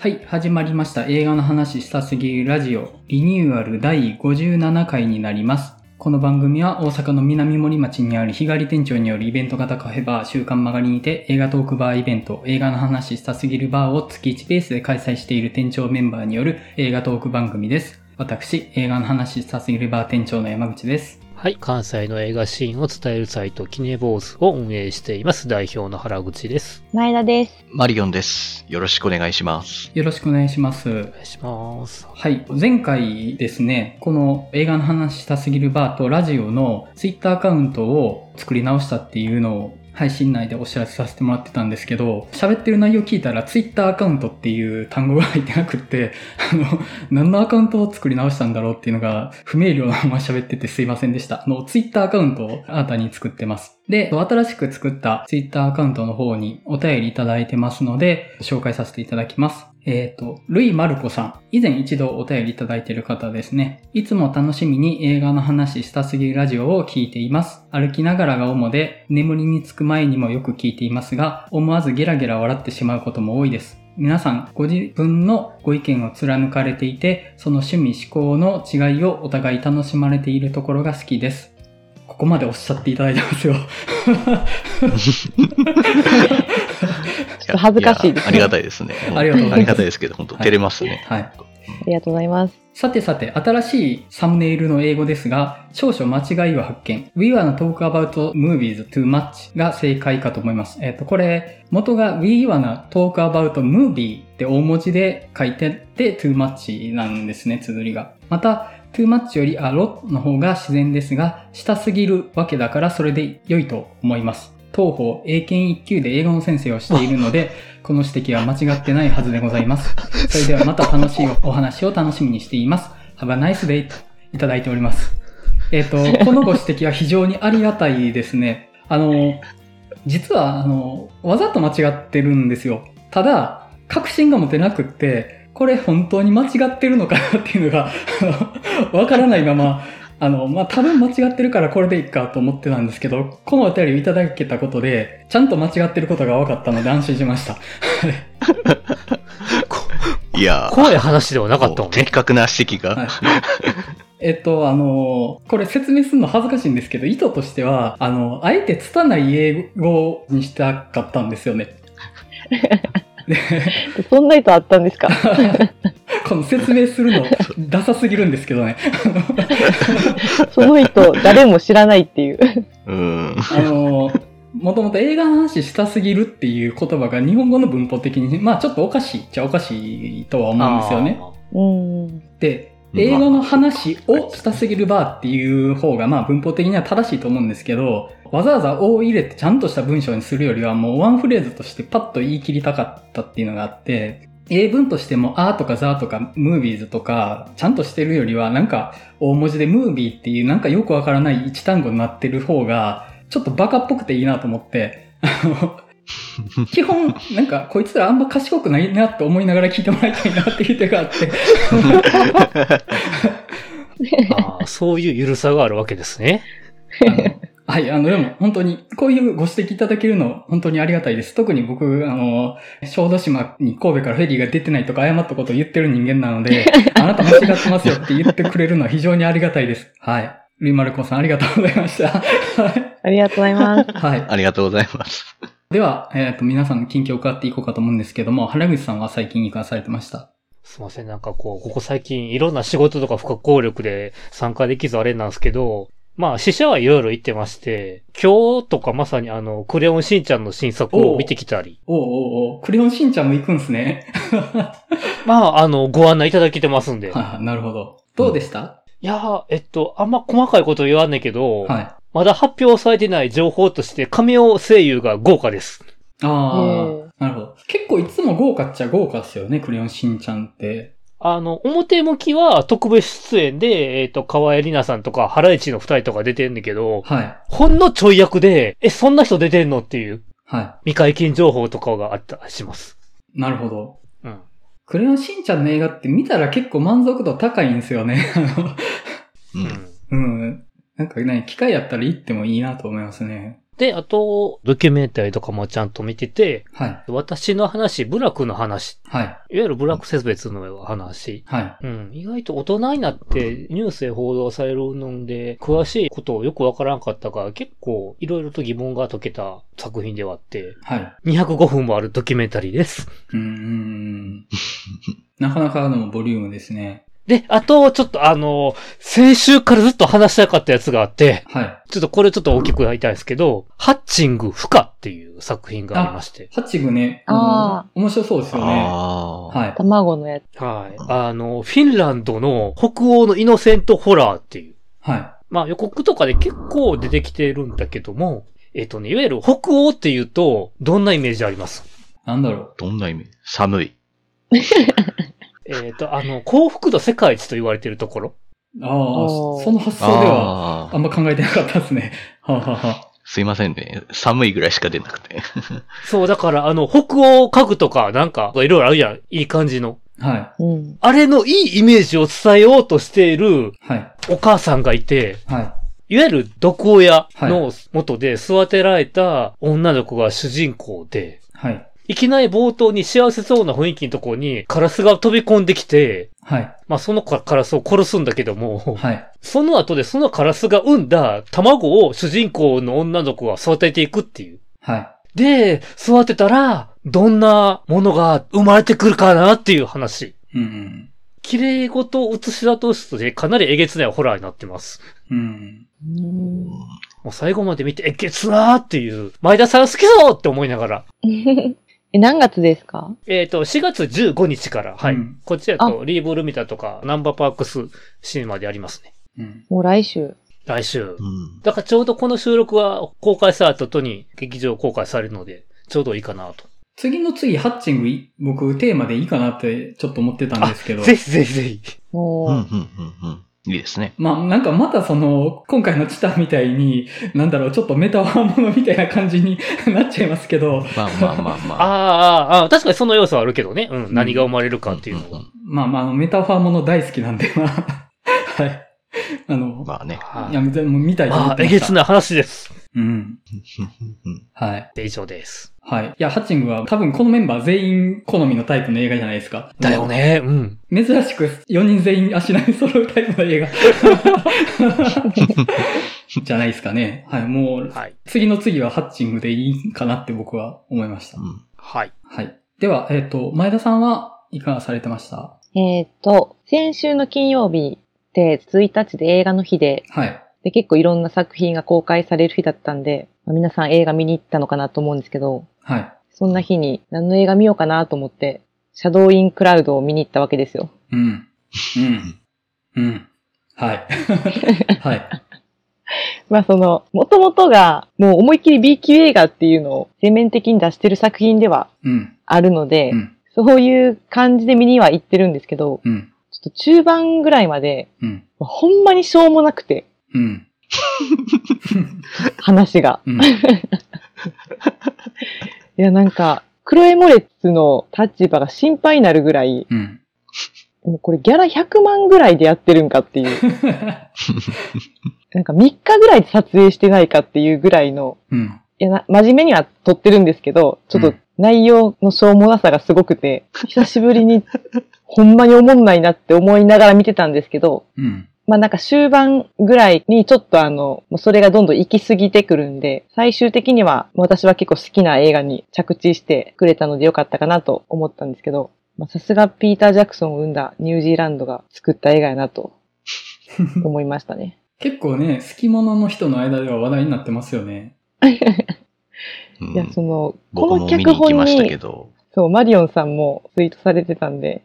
はい、始まりました。映画の話したすぎるラジオ、リニューアル第57回になります。この番組は大阪の南森町にある日帰り店長によるイベント型カフェバー週刊曲がりにて映画トークバーイベント映画の話したすぎるバーを月1ペースで開催している店長メンバーによる映画トーク番組です。私、映画の話したすぎるバー店長の山口です。はい。関西の映画シーンを伝えるサイト、キネボーズを運営しています。代表の原口です。前田です。マリオンです。よろしくお願いします。よろしくお願いします。お願いします。はい。前回ですね、この映画の話したすぎるバーとラジオのツイッターアカウントを作り直したっていうのを配信内でお知らせさせてもらってたんですけど、喋ってる内容聞いたら Twitter アカウントっていう単語が入ってなくって、あの、何のアカウントを作り直したんだろうっていうのが不明瞭なまま喋っててすいませんでした。あの、Twitter アカウントを新たに作ってます。で、新しく作った Twitter アカウントの方にお便りいただいてますので、紹介させていただきます。えっ、と、ルイ・マルコさん。以前一度お便りいただいている方ですね。いつも楽しみに映画の話したすぎるラジオを聞いています。歩きながらが主で、眠りにつく前にもよく聞いていますが、思わずゲラゲラ笑ってしまうことも多いです。皆さん、ご自分のご意見を貫かれていて、その趣味思考の違いをお互い楽しまれているところが好きです。ここまでおっしゃっていただいてますよ。と恥ずかしいですねやありがたいですね。ありがとうございますありがたいですけど、本当はい照れますね。はい。ありがとうございます。さてさて、新しいサムネイルの英語ですが、少々間違いを発見。We wanna talk about movies too much が正解かと思います。えっ、と、これ、元が We wanna talk about movie って大文字で書いてあって too much なんですね、綴りが。また、too much より a lot の方が自然ですが、したすぎるわけだからそれで良いと思います。当方、英検1級で英語の先生をしているので、この指摘は間違ってないはずでございます。それではまた楽しいお話を楽しみにしています。Have a nice day といただいております。えっ、と、このご指摘は非常にありがたいですね。あの、実は、あの、わざと間違ってるんですよ。ただ、確信が持てなくって、これ本当に間違ってるのかなっていうのが、あ のわからないまま、あの、まあ、多分間違ってるからこれでいいかと思ってたんですけど、このお便りをいただけたことで、ちゃんと間違ってることが分かったので安心しました。いやー、怖い話ではなかったもんね的。確な指摘が。はい。えっと、あの、これ説明するの恥ずかしいんですけど、意図としては、あの、あえて拙い英語にしたかったんですよね。で そんな意図あったんですか？この説明するの、ダサすぎるんですけどね。その意図、誰も知らないっていう。うん。あの、もともと映画の話したすぎるっていう言葉が日本語の文法的に、まあちょっとおかしいっちゃおかしいとは思うんですよね。うん。で、映画の話をしたすぎるバーっていう方が、まあ文法的には正しいと思うんですけど、わざわざ「お」を入れてちゃんとした文章にするよりは、もうワンフレーズとしてパッと言い切りたかったっていうのがあって、英文としても、あーとかザーとか、ムービーズとか、ちゃんとしてるよりは、なんか、大文字でムービーっていう、なんかよくわからない一単語になってる方が、ちょっとバカっぽくていいなと思って、あの、基本、なんか、こいつらあんま賢くないなって思いながら聞いてもらいたいなっていう手があって、あーそういう緩さがあるわけですね。はい、あの、でも本当に、こういうご指摘いただけるの、本当にありがたいです。特に僕、あの、小豆島に神戸からフェリーが出てないとか誤ったことを言ってる人間なので、あなた間違ってますよって言ってくれるのは非常にありがたいです。はい。ルイマルコさんありがとうございました。は いありがとうございます。はい。ありがとうございます。では、えっ、と、皆さんの近況を伺っていこうかと思うんですけども、原口さんは最近いかがされてました？すいません。なんかこう、ここ最近いろんな仕事とか不可抗力で参加できずあれなんですけど、まあ、死者はいろいろ言ってまして、今日とかまさにあの、クレヨンしんちゃんの新作を見てきたり、おうおうおうクレヨンしんちゃんも行くんすね。まあ、あの、ご案内いただけてますんで。はいはい、なるほど。どうでした、いやー、えっと、あんま細かいこと言わんねんけど、はい。まだ発表されてない情報として、亀尾声優が豪華です。あへあ、なるほど。結構いつも豪華っちゃ豪華っすよね、クレヨンしんちゃんって。あの、表向きは特別出演で、えっ、と、河合里奈さんとか、ハライチの二人とか出てんだけど、はい。ほんのちょい役で、え、そんな人出てんのっていう、は未解禁情報とかがあったりします。い。なるほど。うん。クレヨンしんちゃんの映画って見たら結構満足度高いんですよね。あのう。うんん。うん。なんかね、機会やったら行ってもいいなと思いますね。で、あと、ドキュメンタリーとかもちゃんと見てて、はい。私の話、部落の話、はい。いわゆる部落節別の話。はい。うん。意外と大人になってニュースで報道されるので、詳しいことをよくわからんかったから、結構いろいろと疑問が解けた作品ではあって、はい。205分もあるドキュメンタリーです。うーん。なかなかのボリュームですね。で、あと、ちょっとあの、先週からずっと話したかったやつがあって、はい。ちょっとこれちょっと大きくやりたいんですけど、ハッチング不可っていう作品がありまして。ハッチングね、あの面白そうですよね。ああ。はい。卵のやつ。はい。あの、フィンランドの北欧のイノセントホラーっていう。はまあ予告とかで結構出てきてるんだけども、えっ、とね、いわゆる北欧っていうと、どんなイメージあります？い。なんだろう。どんな意味寒い。えっ、と、あの、幸福度世界一と言われてるところ。ああ、その発想では、あんま考えてなかったですね。はあ、はあはあ、すいませんね。寒いぐらいしか出なくて。そう、だからあの、北欧家具とかなんか、いろいろあるじゃん。いい感じの。はうん。あれのいいイメージを伝えようとしているい。はい。お母さんがいて、はいわゆる毒親の元で育てられた女の子が主人公で、い。はい。いきなり冒頭に幸せそうな雰囲気のところにカラスが飛び込んできて、はい。まあそのカラスを殺すんだけども、はい。その後でそのカラスが産んだ卵を主人公の女の子が育てていくっていう。はい。で、育てたら、どんなものが生まれてくるかなっていう話。うん綺麗事を映し出としてかなりえげつないホラーになってます。うん。うん。うんもう最後まで見てえげつなーっていう、前田さん好きそうって思いながら。え、何月ですか？えっ、と、4月15日から、はい。うんこっちだと、リーブルミタとか、ナンバーパークスシネマでやりますね。うん。もう来週。来週。うん。だからちょうどこの収録は公開された後に劇場公開されるので、ちょうどいいかなと。次の次、ハッチングい、僕、テーマでいいかなってちょっと思ってたんですけど。ぜひぜひぜひ。もう、うん、うん、うん、うん。いいですね。まあ、なんかまたその、今回のチタみたいに、なんだろう、ちょっとメタワーものみたいな感じに なっちゃいますけど、まあまあまあまあ あ。あ、ああ、確かにその要素はあるけどね。うん。何が生まれるかっていうのは。まあまああの、メタファーもの大好きなんで、まあ、はい。あの、まあね。はいいや、でも見たいと思まあ、ってました。えげつない話です。うん。うんはい。で、以上です。はい。いや、ハッチングは多分このメンバー全員好みのタイプの映画じゃないですか。だよ。ね。うん。珍しく4人全員足並み揃うタイプの映画。じゃないですかね。はい。もう、はい。次の次はハッチングでいいかなって僕は思いました。うんはい。はい。では、えっ、と、前田さんはいかがされてました？えっ、と、先週の金曜日って1日で映画の日で、はい。で結構いろんな作品が公開される日だったんで、まあ皆さん映画見に行ったのかなと思うんですけど、はい。そんな日に何の映画見ようかなと思って、シャドウインクラウドを見に行ったわけですよ。うん。うん。うん。はい。はい。まあその、元々がもう思いっきり B 級映画っていうのを全面的に出してる作品ではうん。あるので、うん。そういう感じで見には行ってるんですけど、うん。ちょっと中盤ぐらいまで、うん。ほんまにしょうもなくて、うん。話が。うん。いや、なんか、クロエモレッツの立場が心配になるぐらい、うん。もうこれギャラ100万ぐらいでやってるんかっていう、なんか3日ぐらいで撮影してないかっていうぐらいの、うん。いやな、真面目には撮ってるんですけど、ちょっと内容のしょうもなさがすごくて、久しぶりにほんまに思んないなって思いながら見てたんですけど、うん。まあなんか終盤ぐらいにちょっとあの、もうそれがどんどん行き過ぎてくるんで、最終的には私は結構好きな映画に着地してくれたのでよかったかなと思ったんですけど、まあさすがピーター・ジャクソンを生んだニュージーランドが作った映画やなと 思いましたね。結構ね、好き者の人の間では話題になってますよね。うんいや、その、僕この脚本に、ど、そう、マリオンさんもツイートされてたんで、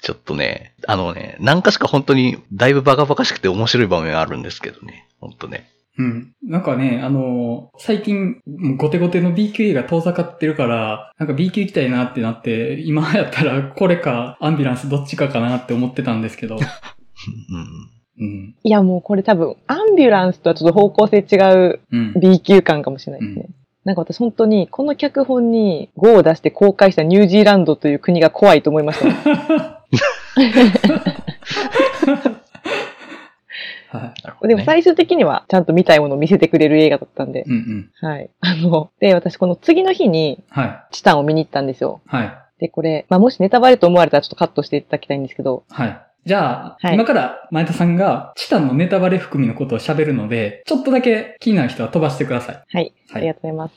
ちょっとね、あのね、何かしか本当にだいぶバカバカしくて面白い場面があるんですけどね。本当ね。うん。なんかね、あのー最近、もうゴテゴテの B 級映画遠ざかってるから、なんか B 級行きたいなってなって、今やったらこれかアンビュランスどっちかかなって思ってたんですけど。うんうん。いやもうこれ多分、アンビュランスとはちょっと方向性違ううん。B 級感かもしれないですね。なんか私本当に、この脚本に5を出して公開したニュージーランドという国が怖いと思いましたね。はい。ででも最終的にはちゃんと見たいものを見せてくれる映画だったんで。うんうん。はい。あの、で、私この次の日にはい。チタンを見に行ったんですよ。はい。で、これ、まあ、もしネタバレと思われたらちょっとカットしていただきたいんですけど、はい。じゃあ、はい今から前田さんがチタンのネタバレ含みのことを喋るので、ちょっとだけ気になる人は飛ばしてください。はい。はいありがとうございます。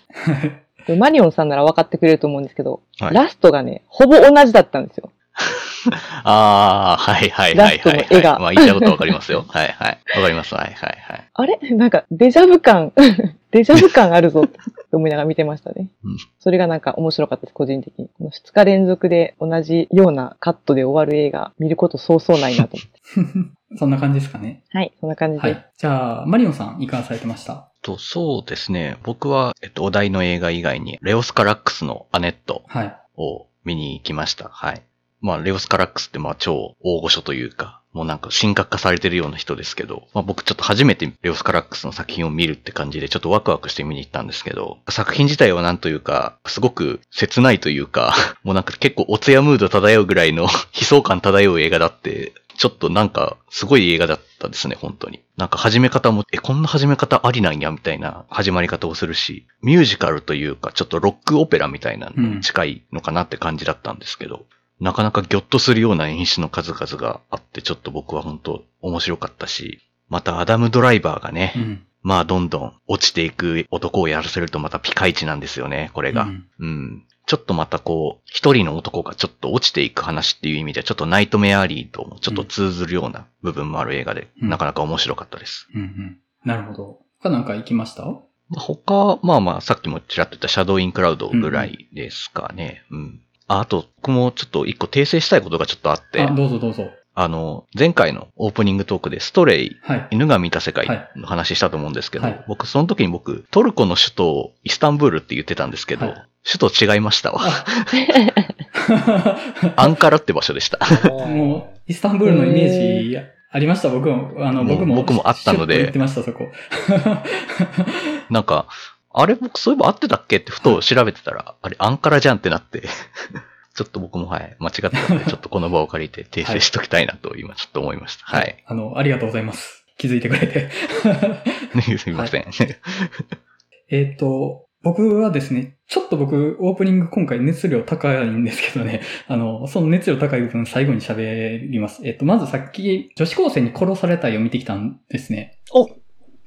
でマリオンさんなら分かってくれると思うんですけど、はいラストがね、ほぼ同じだったんですよ。ああ、はいはいはいはい、ラストの絵がはい。まあ言いたいことわかりますよ。はいはい。わかります。はいはいはい。あれ？なんか、デジャブ感、デジャブ感あるぞって思いながら見てましたね。うんそれがなんか面白かったです、個人的に。この2日連続で同じようなカットで終わる映画、見ることそうそうないなと思って。そんな感じですかね。はい、そんな感じです。はい。じゃあ、マリオンさん、いかがされてました？と、そうですね。僕は、えっと、お題の映画以外に、レオスカラックスのアネットはい。を見に行きました。はい。まあ、レオスカラックスってまあ超大御所というか、もうなんか神格化されてるような人ですけど、まあ僕ちょっと初めてレオスカラックスの作品を見るって感じでちょっとワクワクして見に行ったんですけど、作品自体はなんというか、すごく切ないというか、もうなんか結構おつやムード漂うぐらいの 悲壮感漂う映画だって、ちょっとなんかすごい映画だったですね、本当に。なんか始め方も、え、こんな始め方ありなんや、みたいな始まり方をするし、ミュージカルというか、ちょっとロックオペラみたいなのに近いのかなって感じだったんですけど、なかなかギョッとするような演出の数々があって、ちょっと僕は本当面白かったし、またアダム・ドライバーがね、うん。まあどんどん落ちていく男をやらせるとまたピカイチなんですよね、これが。うんうん。ちょっとまたこう、一人の男がちょっと落ちていく話っていう意味では、ちょっとナイトメアリーともちょっと通ずるような部分もある映画で、うんなかなか面白かったです。うんうん。なるほど。他なんか行きました？他、まあまあ、さっきもちらっと言ったシャドウインクラウドぐらいですかね。うん。ああと、僕もちょっと一個訂正したいことがちょっとあって、あ、どうぞどうぞ。あの、前回のオープニングトークでストレイ、はい。犬が見た世界はいの話したと思うんですけど、はい僕、その時に僕、トルコの首都をイスタンブールって言ってたんですけど、はい首都違いましたわ。あ アンカラって場所でした。もう、イスタンブールのイメージありました、僕も。あの、僕も。僕もあったのでってました、そこ。なんか、あれ僕そういえば合ってたっけってふと調べてたら、あれアンカラじゃんってなって、ちょっと僕もはい、間違ってたので、ちょっとこの場を借りて訂正しときたいなと今ちょっと思いました。はい。あの、ありがとうございます。気づいてくれて。すみません。えっと、僕はですね、ちょっと僕、オープニング今回熱量高いんですけどね、あの、その熱量高い部分最後に喋ります。えっと、まずさっき、女子高生に殺されたいを見てきたんですね。お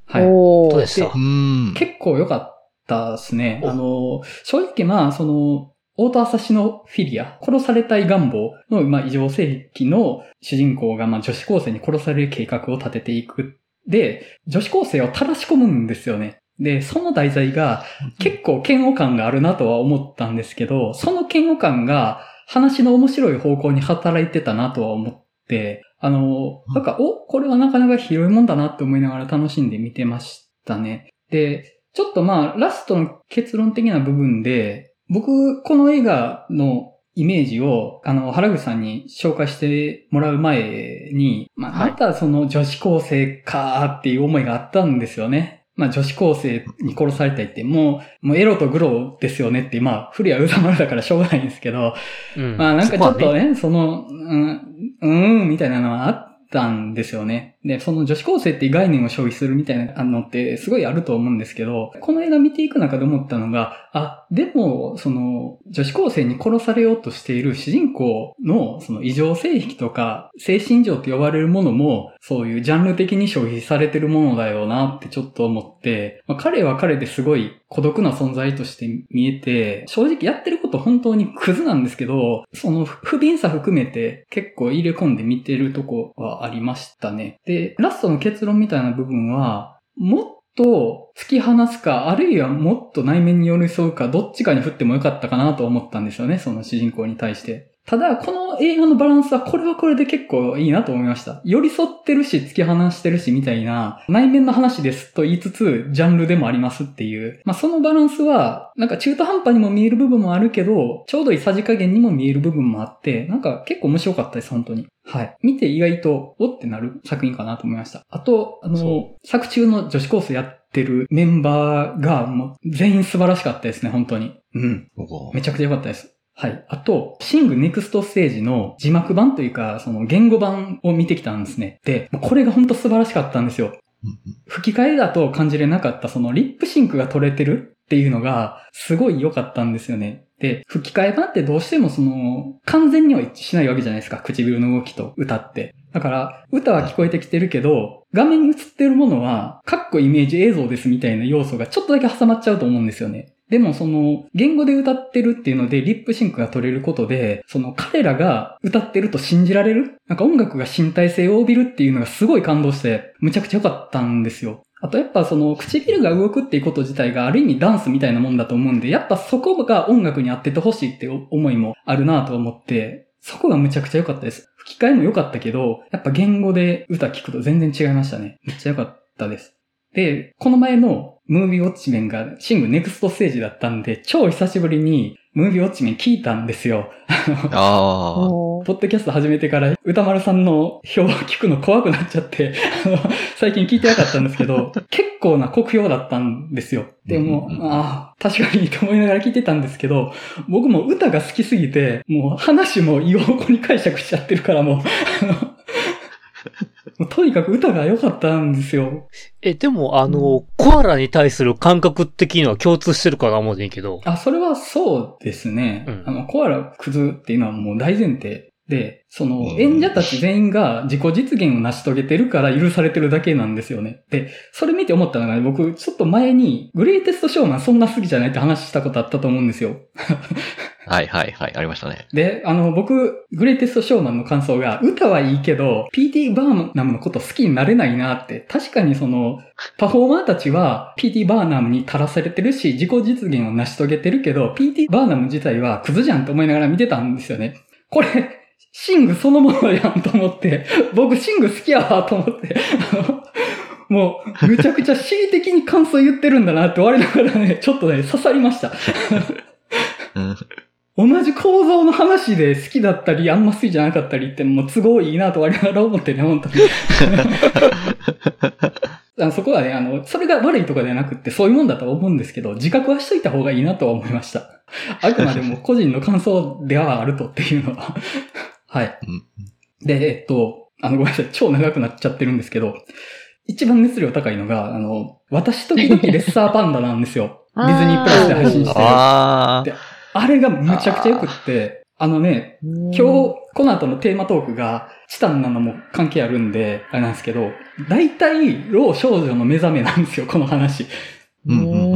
はい。おーどうでしたうーん。結構良かったですね。おあの、正直まあ、その、大田朝のフィギュア、殺されたい願望の、まあ、異常性癖の主人公が、まあ、女子高生に殺される計画を立てていく。で、女子高生を垂らし込むんですよね。で、その題材が結構嫌悪感があるなとは思ったんですけど、その嫌悪感が話の面白い方向に働いてたなとは思って、あの、なんか、お、これはなかなか広いもんだなって思いながら楽しんで見てましたね。で、ちょっとまあ、ラストの結論的な部分で、僕、この映画のイメージを、あの、原口さんに紹介してもらう前に、まあ、はい。またその女子高生かっていう思いがあったんですよね。まあ女子高生に殺されたいって、もう、もうエロとグロですよねって、まあ、古谷宇佐丸だからしょうがないんですけど、うん。まあなんかちょっとねね、その、うん、うーん、みたいなのはあったんですよね。で、その女子高生って概念を消費するみたいなのってすごいあると思うんですけど、この映画見ていく中で思ったのが、あ、でも、その、女子高生に殺されようとしている主人公の、その異常性癖とか、精神上と呼ばれるものも、そういうジャンル的に消費されてるものだよなってちょっと思って、まあ、彼は彼ですごい孤独な存在として見えて、正直やってること本当にクズなんですけど、その不憫さ含めて結構入れ込んで見てるとこはありましたね。で、ラストの結論みたいな部分は、もっと突き放すか、あるいはもっと内面に寄り添うか、どっちかに振ってもよかったかなと思ったんですよね、その主人公に対して。ただ、この映画のバランスは、これはこれで結構いいなと思いました。寄り添ってるし、突き放してるし、みたいな、内面の話ですと言いつつ、ジャンルでもありますっていう。まあ、そのバランスは、なんか中途半端にも見える部分もあるけど、ちょうどいいさじ加減にも見える部分もあって、なんか結構面白かったです、本当に。はい。見て意外と、おってなる作品かなと思いました。あと、あのそ、作中の女子高生やってるメンバーが、もう全員素晴らしかったですね、本当に。うん。おめちゃくちゃ良かったです。はい。あと、シングネクストステージの字幕版というか、その原語版を見てきたんですね。で、これが本当素晴らしかったんですよ。吹き替えだと感じれなかったそのリップシンクが取れてるっていうのがすごい良かったんですよね。で、吹き替え版ってどうしてもその完全には一致しないわけじゃないですか。唇の動きと歌って。だから、歌は聞こえてきてるけど、画面に映ってるものは、かっこイメージ映像ですみたいな要素がちょっとだけ挟まっちゃうと思うんですよね。でもその、原語で歌ってるっていうので、リップシンクが取れることで、その彼らが歌ってると信じられる？なんか音楽が身体性を帯びるっていうのがすごい感動して、むちゃくちゃ良かったんですよ。あとやっぱその唇が動くっていうこと自体がある意味ダンスみたいなもんだと思うんで、やっぱそこが音楽に合っててほしいって思いもあるなと思って、そこがむちゃくちゃ良かったです。吹き替えも良かったけど、やっぱ言語で歌聞くと全然違いましたね。めっちゃ良かったです。で、この前のムービーウォッチメンがシングネクストステージだったんで、超久しぶりにムービーウォッチメン聞いたんですよ。ああ。ポッドキャスト始めてから歌丸さんの表を聞くの怖くなっちゃって、あ の最近聞いてなかったんですけど、結構な酷評だったんですよ。でもうんうん、うんああ、確かにと思いながら聞いてたんですけど、僕も歌が好きすぎて、もう話も異方向に解釈しちゃってるからもう、あのもうとにかく歌が良かったんですよ。え、でも、あの、コアラに対する感覚的には共通してるかな思うねんけど。あ、それはそうですね。うんあの、コアラクズっていうのはもう大前提で、そのうん演者たち全員が自己実現を成し遂げてるから許されてるだけなんですよね。で、それ見て思ったのがね、僕ちょっと前にグレイテストショーマンそんな好きじゃないって話したことあったと思うんですよ。はいはいはい。ありましたね。で、あの、僕、グレイテストショーマンの感想が、歌はいいけど、PT バーナムのこと好きになれないなって、確かにその、パフォーマーたちは PT バーナムに垂らされてるし、自己実現を成し遂げてるけど、PT バーナム自体はクズじゃんって思いながら見てたんですよね。これ、シングそのものやんと思って、僕シング好きやわと思って、あ のもう、めちゃくちゃ恣意的に感想言ってるんだなって我ながらね、ちょっとね、刺さりました。うん。同じ構造の話で好きだったり、あんま好きじゃなかったりって、もう都合いいなと我ながら思ってね、本当に。あのそこはね、あの、それが悪いとかではなくって、そういうもんだとは思うんですけど、自覚はしといた方がいいなとは思いました。あくまでも個人の感想ではあるとっていうのは。はい。うんで、えっと、あの、ごめんなさい、超長くなっちゃってるんですけど、一番熱量高いのが、あの、私時々レッサーパンダなんですよ。ディズニープラスで配信してる。あであれがむちゃくちゃ良くって、あのね、今日、この後のテーマトークが、チタンなのも関係あるんで、あれなんですけど、大体、老少女の目覚めなんですよ、この話。うんうん。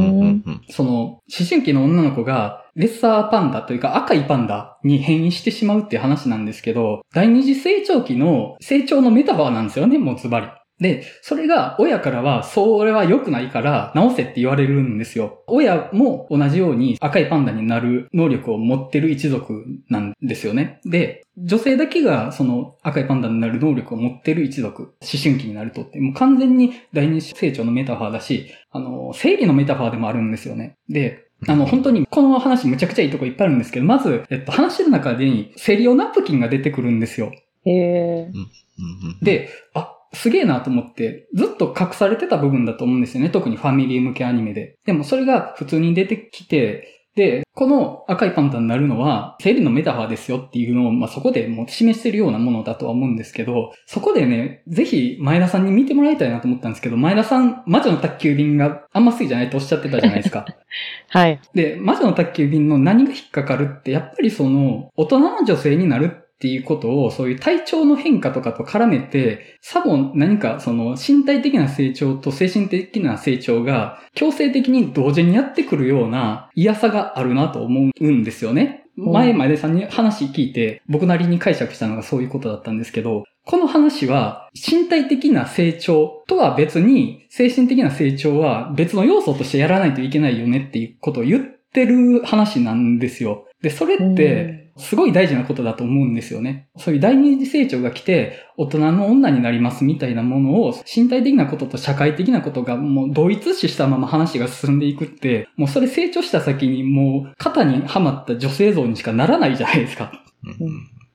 その、思春期の女の子が、レッサーパンダというか赤いパンダに変異してしまうっていう話なんですけど、第二次成長期の成長のメタバーなんですよね、もうズバリ。で、それが親からは、それは良くないから直せって言われるんですよ。親も同じように赤いパンダになる能力を持ってる一族なんですよね。で、女性だけがその赤いパンダになる能力を持ってる一族、思春期になるとって、もう完全に第二次成長のメタファーだし、あの、生理のメタファーでもあるんですよね。で、あの、本当にこの話むちゃくちゃいいとこいっぱいあるんですけど、まず、えっと、話の中で生理用ナプキンが出てくるんですよ。へえ。うんうんで、あ、すげえなと思って、ずっと隠されてた部分だと思うんですよね。特にファミリー向けアニメで。でもそれが普通に出てきて、で、この赤いパンダになるのは、生理のメタファーですよっていうのを、まあ、そこでもう示してるようなものだとは思うんですけど、そこでね、ぜひ前田さんに見てもらいたいなと思ったんですけど、前田さん、魔女の宅急便があんま好きじゃないとおっしゃってたじゃないですか。はい。で、魔女の宅急便の何が引っかかるって、やっぱりその、大人の女性になるっていうことを、そういう体調の変化とかと絡めて、さも何かその身体的な成長と精神的な成長が強制的に同時にやってくるような嫌さがあるなと思うんですよね。うん前、前田さんに話聞いて、僕なりに解釈したのがそういうことだったんですけど、この話は身体的な成長とは別に精神的な成長は別の要素としてやらないといけないよねっていうことを言ってる話なんですよ。で、それってすごい大事なことだと思うんですよね。そういう第二次成長が来て大人の女になりますみたいなものを身体的なことと社会的なことがもう同一視したまま話が進んでいくって、もうそれ成長した先にもう肩にはまった女性像にしかならないじゃないですか。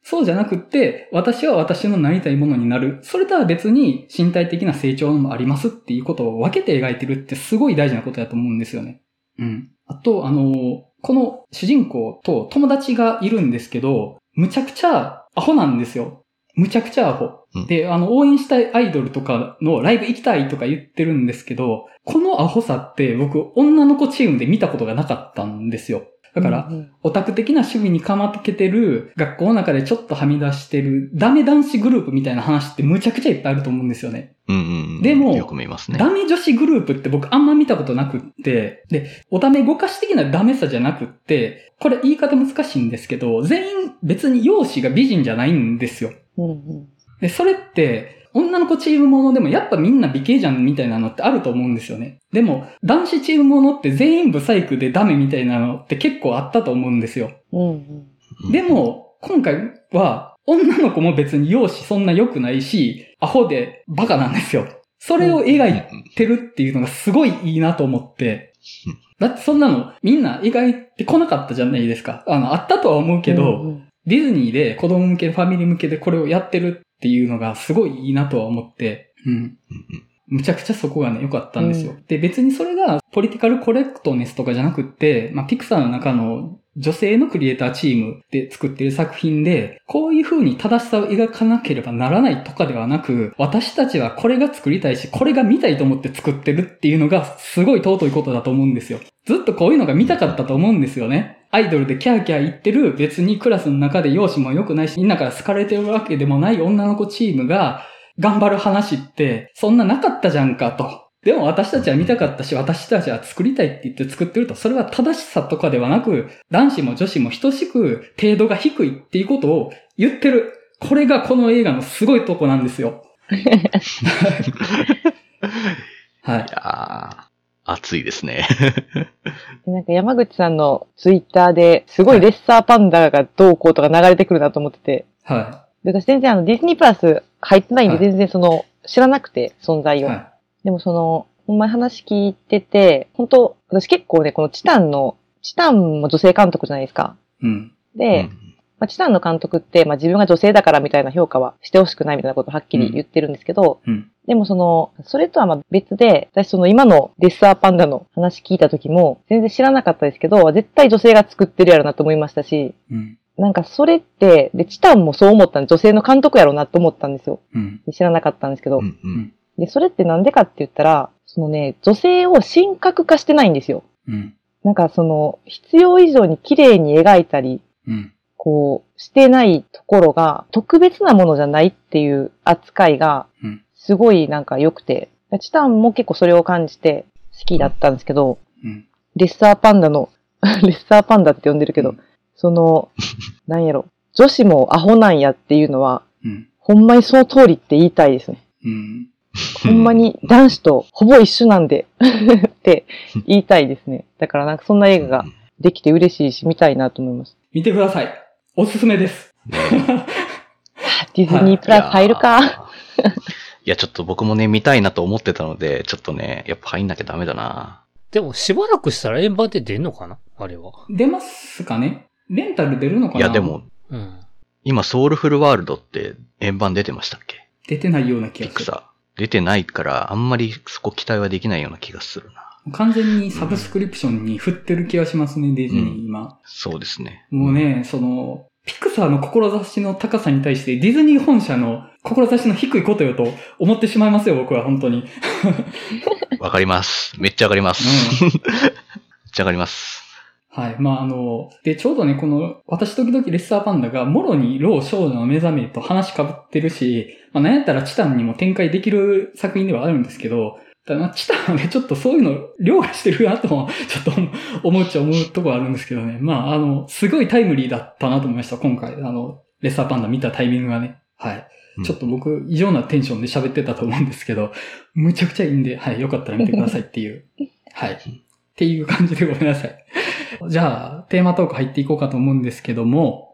そうじゃなくって、私は私のなりたいものになる。それとは別に身体的な成長もありますっていうことを分けて描いてるってすごい大事なことだと思うんですよね。うん。あと、あの、この主人公と友達がいるんですけど、むちゃくちゃアホなんですよ。むちゃくちゃアホ。うんで、あの、応援したいアイドルとかのライブ行きたいとか言ってるんですけど、このアホさって僕、女の子チームで見たことがなかったんですよ。だから、うんオタク的な趣味にかまけてる、学校の中でちょっとはみ出してる、ダメ男子グループみたいな話ってむちゃくちゃいっぱいあると思うんですよね。うんうんうん。でもよく見ますね。ダメ女子グループって僕あんま見たことなくって、で、おダメごかし的なダメさじゃなくって、これ言い方難しいんですけど、全員別に容姿が美人じゃないんですよ。うんうんで、それって、女の子チームものでもやっぱみんな美形じゃんみたいなのってあると思うんですよね。でも、男子チームものって全員ブサイクでダメみたいなのって結構あったと思うんですよ。うんうんうんで、も、今回は、女の子も別に容姿そんな良くないし、アホでバカなんですよ。それを描いてるっていうのがすごいいいなと思ってうん。だってそんなのみんな描いてこなかったじゃないですか。あの、あったとは思うけど、うんうんディズニーで子供向け、ファミリー向けでこれをやってるっていうのがすごいいいなとは思って、うん。うんうんむちゃくちゃそこがね、良かったんですよ。で、別にそれがポリティカルコレクトネスとかじゃなくって、まあ、ピクサーの中の女性のクリエイターチームで作ってる作品で、こういう風に正しさを描かなければならないとかではなく、私たちはこれが作りたいし、これが見たいと思って作ってるっていうのがすごい尊いことだと思うんですよ。ずっとこういうのが見たかったと思うんですよね。アイドルでキャーキャー言ってる、別にクラスの中で容姿も良くないし、みんなから好かれてるわけでもない女の子チームが、頑張る話って、そんななかったじゃんかと。でも私たちは見たかったし、私たちは作りたいって言って作ってると、それは正しさとかではなく、男子も女子も等しく程度が低いっていうことを言ってる。これがこの映画のすごいとこなんですよ。はい熱いですね。でなんか山口さんのツイッターですごいレッサーパンダがどうこうとか流れてくるなと思ってて、はで私全然あのディズニープラス入ってないんではい全然その知らなくて存在い。を。はでもその、ほんまに話聞いてて、本当私結構ね、このチタンの、チタンも女性監督じゃないですか。い。うん。で、うんまあ、チタンの監督って、まあ、自分が女性だからみたいな評価はしてほしくないみたいなことをはっきり言ってるんですけど、うん。でもその、それとはまあ別で、私その今のデッサーパンダの話聞いた時も、全然知らなかったですけど、絶対女性が作ってるやろなと思いましたし、うん。なんかそれって、で、チタンもそう思ったんで、女性の監督やろうなと思ったんですよ。うん。で知らなかったんですけど。うんうんで、それってなんでかって言ったら、そのね、女性を神格化してないんですよ。うん。なんかその、必要以上に綺麗に描いたり、うん。こう、してないところが、特別なものじゃないっていう扱いがうん、すごいなんか良くて、チタンも結構それを感じて好きだったんですけど、うん。レッサーパンダの、レッサーパンダって呼んでるけど、うんその、なんやろ、女子もアホなんやっていうのは、うん。ほんまにその通りって言いたいですね。うん。ほんまに男子とほぼ一緒なんで って言いたいですね。だからなんかそんな映画ができて嬉しいし見たいなと思います。見てください。おすすめです。ディズニープラス入るか。いや、ちょっと僕もね、見たいなと思ってたので、ちょっとね、やっぱ入んなきゃダメだな。でもしばらくしたら円盤で出んのかな？あれは。出ますかね？レンタル出るのかな？いや、でも、うん。今、ソウルフルワールドって円盤出てましたっけ？出てないような気がする。ピクサー。出てないから、あんまりそこ期待はできないような気がするな。完全にサブスクリプションに振ってる気がしますね、ディズニー、うん今。そうですね。もうね、その、ピクサーの志の高さに対して、ディズニー本社の志の低いことよと思ってしまいますよ、僕は、本当に。わかります。めっちゃわかります。めっちゃわかります。はい。まあ、あの、で、ちょうどね、この、私時々レッサーパンダが、もろに老少女の目覚めと話かぶってるし、まあ、なんやったらチタンにも展開できる作品ではあるんですけど、ただまあチタンはね、ちょっとそういうの、凌駕してるなとも、ちょっと思っちゃ思うところあるんですけどね。まあ、あの、すごいタイムリーだったなと思いました、今回。あの、レッサーパンダ見たタイミングがね。はい。うんちょっと僕、異常なテンションで喋ってたと思うんですけど、むちゃくちゃいいんで、はい、よかったら見てくださいっていう。はい。っていう感じでごめんなさい。じゃあ、テーマトーク入っていこうかと思うんですけども、